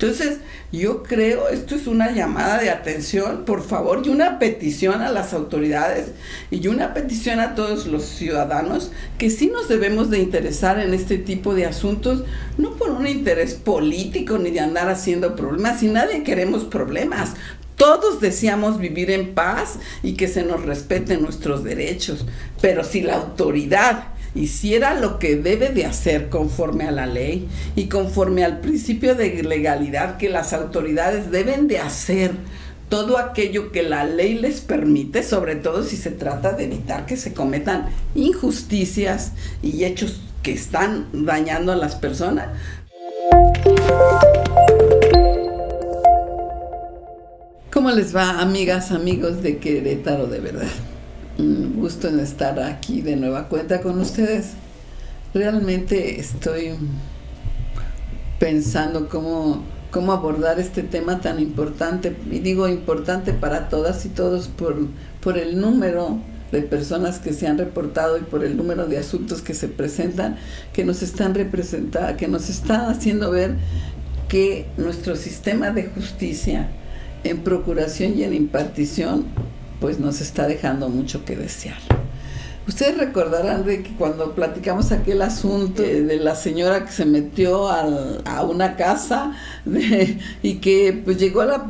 Entonces, yo creo, esto es una llamada de atención, por favor, y una petición a las autoridades y una petición a todos los ciudadanos que sí nos debemos de interesar en este tipo de asuntos, no por un interés político ni de andar haciendo problemas, y nadie queremos problemas. Todos deseamos vivir en paz y que se nos respeten nuestros derechos, pero si la autoridad hiciera lo que debe de hacer conforme a la ley y conforme al principio de legalidad que las autoridades deben de hacer todo aquello que la ley les permite, sobre todo si se trata de evitar que se cometan injusticias y hechos que están dañando a las personas. ¿Cómo les va, amigas, amigos de Querétaro de verdad? Gusto en estar aquí de nueva cuenta con ustedes. Realmente estoy pensando cómo, cómo abordar este tema tan importante, y digo importante para todas y todos por, por el número de personas que se han reportado y por el número de asuntos que se presentan, que nos están representando, que nos están haciendo ver que nuestro sistema de justicia en procuración y en impartición pues nos está dejando mucho que desear. Ustedes recordarán de que cuando platicamos aquel asunto de, la señora que se metió a una casa y que pues llegó la,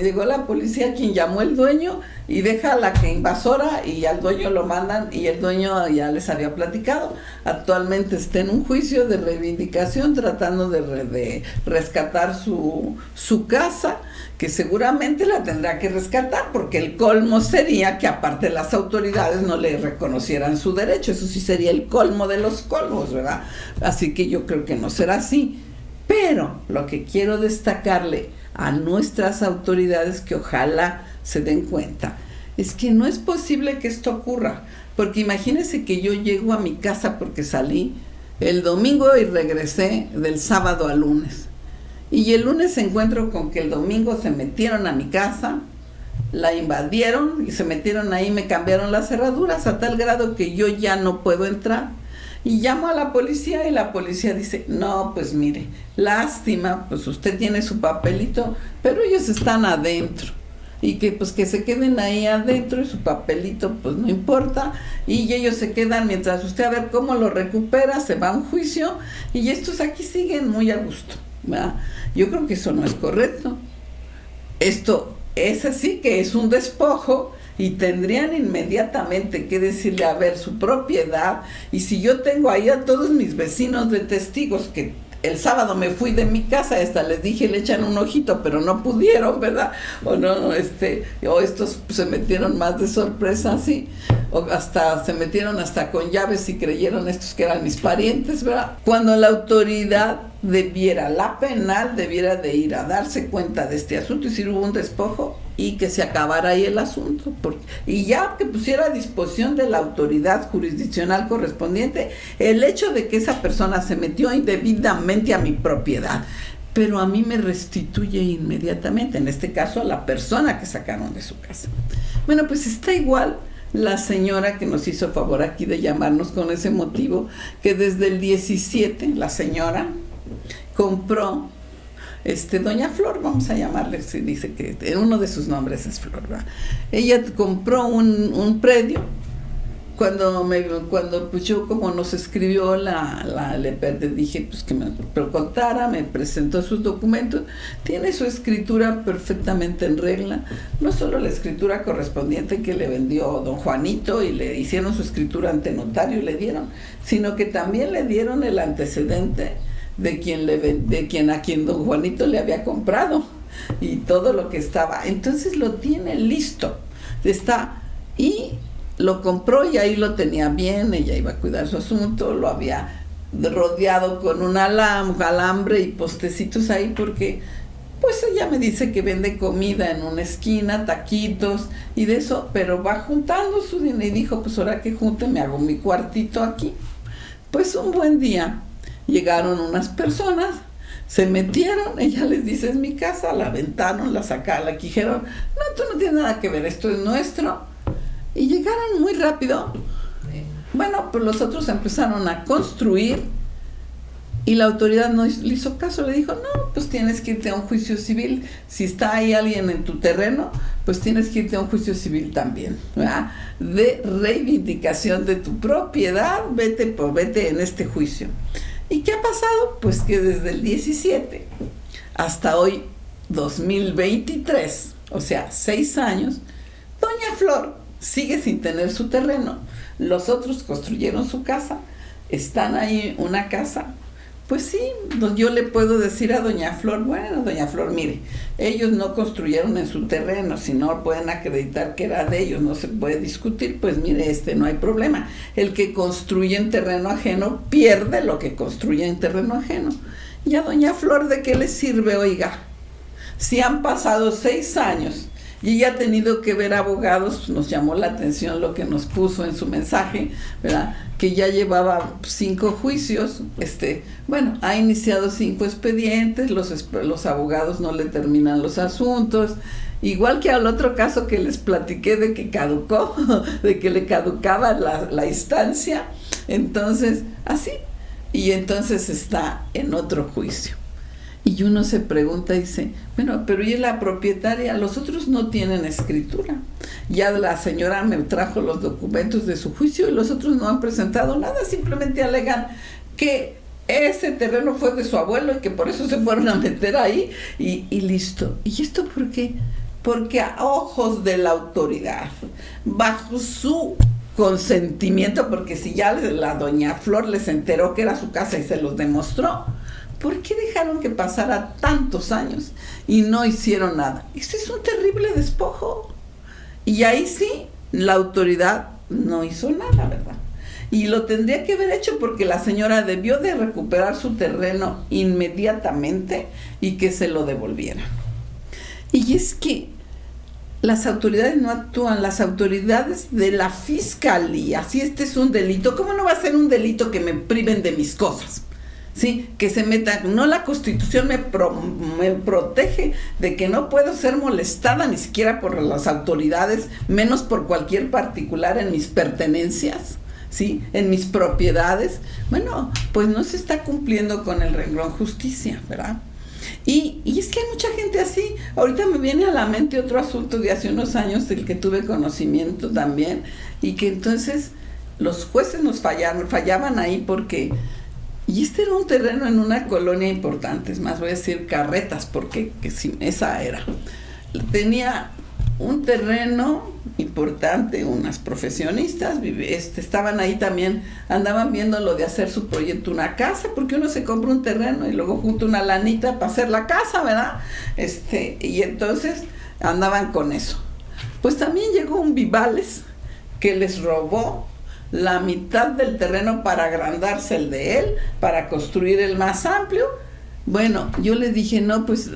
llegó la policía quien llamó el dueño y deja a la que invasora y al dueño lo mandan y el dueño ya les había platicado. Actualmente está en un juicio de reivindicación tratando de, de rescatar su, su casa que seguramente la tendrá que rescatar, porque el colmo sería que aparte las autoridades no le reconocieran su derecho, eso sí sería el colmo de los colmos, ¿verdad? Así que yo creo que no será así. Pero lo que quiero destacarle a nuestras autoridades que ojalá se den cuenta es que no es posible que esto ocurra, porque imagínense que yo llego a mi casa porque salí el domingo y regresé del sábado al lunes y el lunes encuentro con que el domingo se metieron a mi casa, la invadieron y se metieron ahí, me cambiaron las cerraduras a tal grado que yo ya no puedo entrar. Y llamo a la policía y la policía dice, no, pues mire, lástima, pues usted tiene su papelito, pero ellos están adentro. Y que pues que se queden ahí adentro y su papelito pues no importa. Y ellos se quedan mientras usted a ver cómo lo recupera, se va a un juicio y estos aquí siguen muy a gusto. Yo creo que eso no es correcto. Esto es así que es un despojo y tendrían inmediatamente que decirle a ver su propiedad y si yo tengo ahí a todos mis vecinos de testigos que el sábado me fui de mi casa, esta les dije le echan un ojito, pero no pudieron, ¿verdad? O no, este, o estos se metieron más de sorpresa así, o hasta se metieron hasta con llaves y creyeron estos que eran mis parientes, ¿verdad? Cuando la autoridad debiera, la penal debiera de ir a darse cuenta de este asunto y si hubo un despojo y que se acabara ahí el asunto. Porque, y ya que pusiera a disposición de la autoridad jurisdiccional correspondiente el hecho de que esa persona se metió indebidamente a mi propiedad, pero a mí me restituye inmediatamente, en este caso a la persona que sacaron de su casa. Bueno, pues está igual la señora que nos hizo favor aquí de llamarnos con ese motivo, que desde el 17, la señora compró este, Doña Flor, vamos a llamarle, se dice que uno de sus nombres es Flor, Ella compró un, un predio cuando me cuando pues yo como nos escribió la, la le dije pues que me contara me presentó sus documentos. Tiene su escritura perfectamente en regla. No solo la escritura correspondiente que le vendió don Juanito y le hicieron su escritura ante notario y le dieron sino que también le dieron el antecedente de quien, le, de quien a quien don Juanito le había comprado y todo lo que estaba. Entonces lo tiene listo. Está y lo compró y ahí lo tenía bien, ella iba a cuidar su asunto, lo había rodeado con un alambre y postecitos ahí porque pues ella me dice que vende comida en una esquina, taquitos y de eso, pero va juntando su dinero y dijo, pues ahora que junte me hago mi cuartito aquí. Pues un buen día Llegaron unas personas, se metieron, ella les dice, es mi casa, la aventaron, la sacaron, la dijeron, no, esto no tiene nada que ver, esto es nuestro. Y llegaron muy rápido. Bueno, pues los otros empezaron a construir Y la autoridad no le hizo caso, le dijo, no, pues tienes que irte a un juicio civil. Si está ahí alguien en tu terreno, pues tienes que irte a un juicio civil también. De reivindicación de tu propiedad, vete, pues vete en este juicio. ¿Y qué ha pasado? Pues que desde el 17 hasta hoy, 2023, o sea, seis años, Doña Flor sigue sin tener su terreno. Los otros construyeron su casa, están ahí una casa pues sí, yo le puedo decir a Doña Flor, bueno, Doña Flor, mire, ellos no construyeron en su terreno, si no pueden acreditar que era de ellos, no se puede discutir, pues mire, este no hay problema. El que construye en terreno ajeno pierde lo que construye en terreno ajeno. ¿Y a Doña Flor de qué le sirve, oiga? Si han pasado seis años y ella ha tenido que ver abogados, nos llamó la atención lo que nos puso en su mensaje, ¿verdad? Que ya llevaba cinco juicios, este, bueno, ha iniciado cinco expedientes, los, abogados no le terminan los asuntos, igual que al otro caso que les platiqué de que caducó, de que le caducaba la instancia, entonces, así, y entonces está en otro juicio. Y uno se pregunta y dice, bueno, pero ¿y la propietaria? Los otros no tienen escritura. Ya la señora me trajo los documentos de su juicio y los otros no han presentado nada, simplemente alegan que ese terreno fue de su abuelo y que por eso se fueron a meter ahí y, listo. ¿Y esto por qué? Porque a ojos de la autoridad, bajo su consentimiento, porque si ya la doña Flor les enteró que era su casa y se los demostró, ¿Por qué dejaron que pasara tantos años y no hicieron nada? Ese es un terrible despojo. Y ahí sí, la autoridad no hizo nada, ¿verdad? Y lo tendría que haber hecho porque la señora debió de recuperar su terreno inmediatamente y que se lo devolviera. Y es que las autoridades no actúan, las autoridades de la fiscalía, si este es un delito, ¿cómo no va a ser un delito que me priven de mis cosas? ¿sí? Que se meta, no la constitución me, me protege de que no puedo ser molestada ni siquiera por las autoridades, menos por cualquier particular en mis pertenencias. ¿Sí? En mis propiedades, bueno, pues no se está cumpliendo con el renglón justicia, ¿verdad? Y, y, es que hay mucha gente así. Ahorita me viene a la mente otro asunto de hace unos años del que tuve conocimiento también y que entonces los jueces nos fallaron, fallaban ahí porque y este era un terreno en una colonia importante, es más, voy a decir carretas, porque que esa era. Tenía un terreno importante, unas profesionistas, este, estaban ahí también, andaban viendo lo de hacer su proyecto, una casa, porque uno se compra un terreno y luego junta una lanita para hacer la casa, ¿verdad? Este, y entonces andaban con eso. Pues también llegó un Vivales que les robó la mitad del terreno para agrandarse el de él, para construir el más amplio. Bueno, yo le dije, no, pues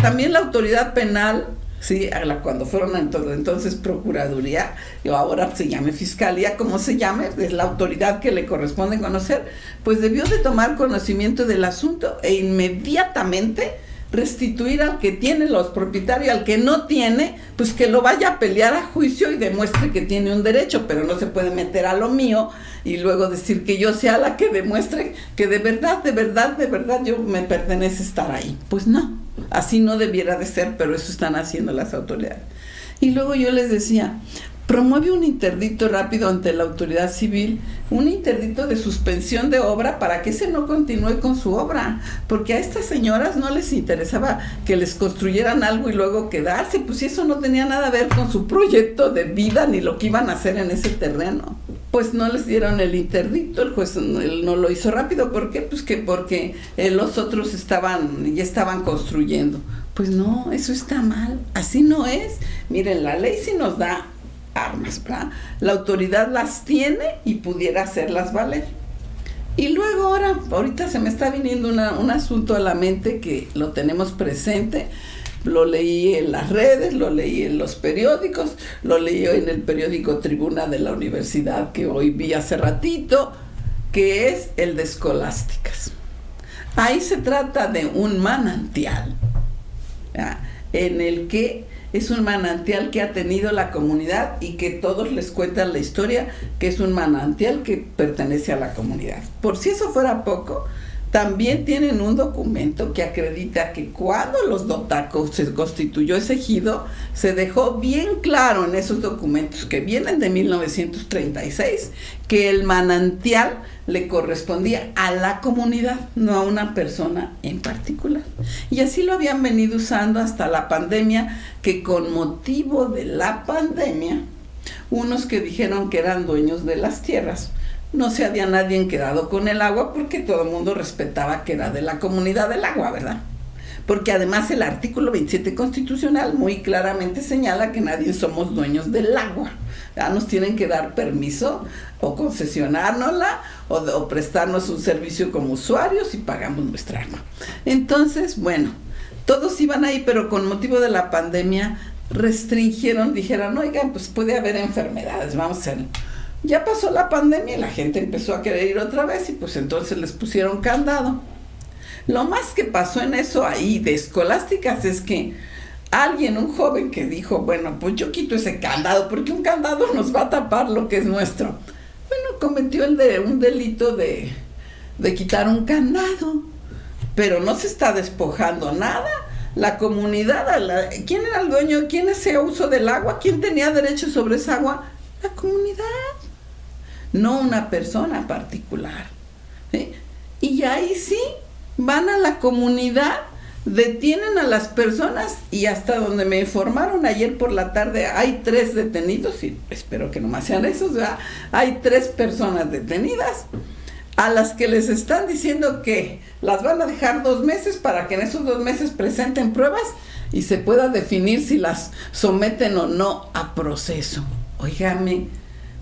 también la autoridad penal, sí, cuando fueron entonces, entonces Procuraduría, o ahora se llame Fiscalía, como se llame, es la autoridad que le corresponde conocer, pues debió de tomar conocimiento del asunto e inmediatamente restituir al que tiene los propietarios, al que no tiene, pues que lo vaya a pelear a juicio y demuestre que tiene un derecho, pero no se puede meter a lo mío y luego decir que yo sea la que demuestre que de verdad, de verdad, de verdad yo me pertenece estar ahí. Pues no, así no debiera de ser, pero eso están haciendo las autoridades. Y luego yo les decía, promueve un interdicto rápido ante la autoridad civil, un interdicto de suspensión de obra para que ese no continúe con su obra, porque a estas señoras no les interesaba que les construyeran algo y luego quedarse, pues eso no tenía nada que ver con su proyecto de vida ni lo que iban a hacer en ese terreno. Pues no les dieron el interdicto, el juez no, lo hizo rápido, ¿por qué? Pues que porque eh, los otros estaban, ya estaban construyendo. Pues no, eso está mal, así no es. Miren, la ley sí nos da armas, ¿verdad? La autoridad las tiene y pudiera hacerlas valer. Y luego ahora, ahorita se me está viniendo un asunto a la mente que lo tenemos presente. Lo leí en las redes, lo leí en los periódicos, lo leí en el periódico Tribuna de la Universidad que hoy vi hace ratito, que es el de Escolásticas. Ahí se trata de un manantial en el que es un manantial que ha tenido la comunidad y que todos les cuentan la historia, que es un manantial que pertenece a la comunidad. Por si eso fuera poco, también tienen un documento que acredita que cuando los Dotacos se constituyó ese ejido, se dejó bien claro en esos documentos que vienen de 1936 que el manantial le correspondía a la comunidad, no a una persona en particular. Y así lo habían venido usando hasta la pandemia, que con motivo de la pandemia, unos que dijeron que eran dueños de las tierras, no se había nadie quedado con el agua porque todo el mundo respetaba que era de la comunidad del agua, ¿verdad? Porque además el artículo 27 constitucional muy claramente señala que nadie somos dueños del agua. Ya nos tienen que dar permiso o concesionárnosla o, prestarnos un servicio como usuarios y pagamos nuestra agua. Entonces, bueno, todos iban ahí, pero con motivo de la pandemia restringieron, dijeron, oigan, pues puede haber enfermedades, vamos a ya pasó la pandemia y la gente empezó a querer ir otra vez y pues entonces les pusieron candado. Lo más que pasó en eso ahí de escolásticas es que alguien, un joven que dijo, bueno, pues yo quito ese candado porque un candado nos va a tapar lo que es nuestro. Bueno, cometió el de un delito de, de quitar un candado, pero no se está despojando nada. La comunidad, ¿quién era el dueño? ¿Quién hacía uso del agua? ¿Quién tenía derecho sobre esa agua? La comunidad no una persona particular. Y ahí sí van a la comunidad, detienen a las personas y hasta donde me informaron ayer por la tarde hay tres detenidos, y espero que no más sean esos, hay tres personas detenidas a las que les están diciendo que las van a dejar dos meses para que en esos dos meses presenten pruebas y se pueda definir si las someten o no a proceso. Óigame,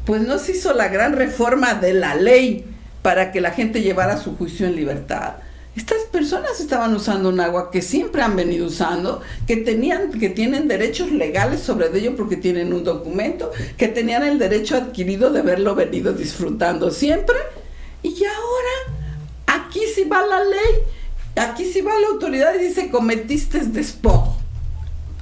pues no se hizo la gran reforma de la ley para que la gente llevara su juicio en libertad. Estas personas estaban usando un agua que siempre han venido usando, que tenían, que tienen derechos legales sobre ello porque tienen un documento, que tenían el derecho adquirido de haberlo venido disfrutando siempre. Y ahora, aquí sí va la ley, aquí sí va la autoridad y dice cometiste despojo.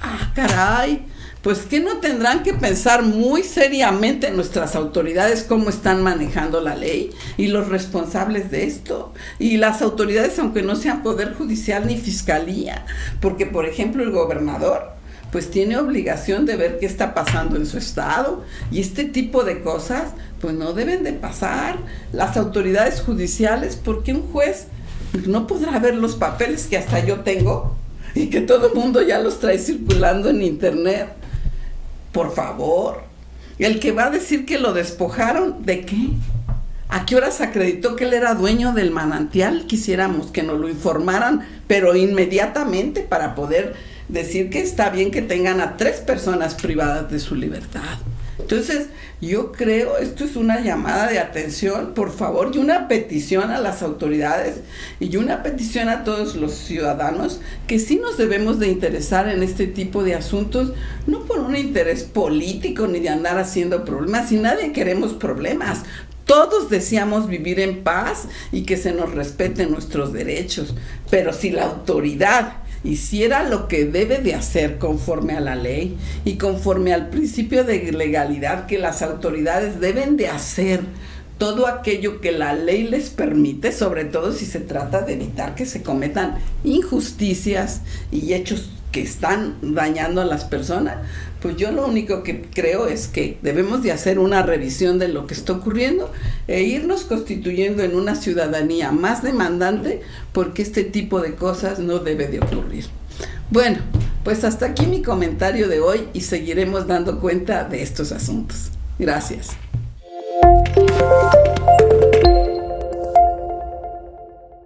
Ah, caray pues que no tendrán que pensar muy seriamente nuestras autoridades cómo están manejando la ley y los responsables de esto. Y las autoridades, aunque no sean poder judicial ni fiscalía, porque por ejemplo el gobernador pues tiene obligación de ver qué está pasando en su estado y este tipo de cosas pues no deben de pasar. Las autoridades judiciales, porque un juez no podrá ver los papeles que hasta yo tengo y que todo el mundo ya los trae circulando en internet por favor. El que va a decir que lo despojaron, ¿de qué? ¿A qué horas acreditó que él era dueño del manantial? Quisiéramos que nos lo informaran, pero inmediatamente para poder decir que está bien que tengan a tres personas privadas de su libertad. Entonces, yo creo, esto es una llamada de atención, por favor, y una petición a las autoridades y una petición a todos los ciudadanos que sí nos debemos de interesar en este tipo de asuntos, no por un interés político ni de andar haciendo problemas, y nadie queremos problemas. Todos deseamos vivir en paz y que se nos respeten nuestros derechos, pero si la autoridad hiciera lo que debe de hacer conforme a la ley y conforme al principio de legalidad que las autoridades deben de hacer todo aquello que la ley les permite, sobre todo si se trata de evitar que se cometan injusticias y hechos que están dañando a las personas, pues yo lo único que creo es que debemos de hacer una revisión de lo que está ocurriendo e irnos constituyendo en una ciudadanía más demandante porque este tipo de cosas no debe de ocurrir. Bueno, pues hasta aquí mi comentario de hoy y seguiremos dando cuenta de estos asuntos. Gracias.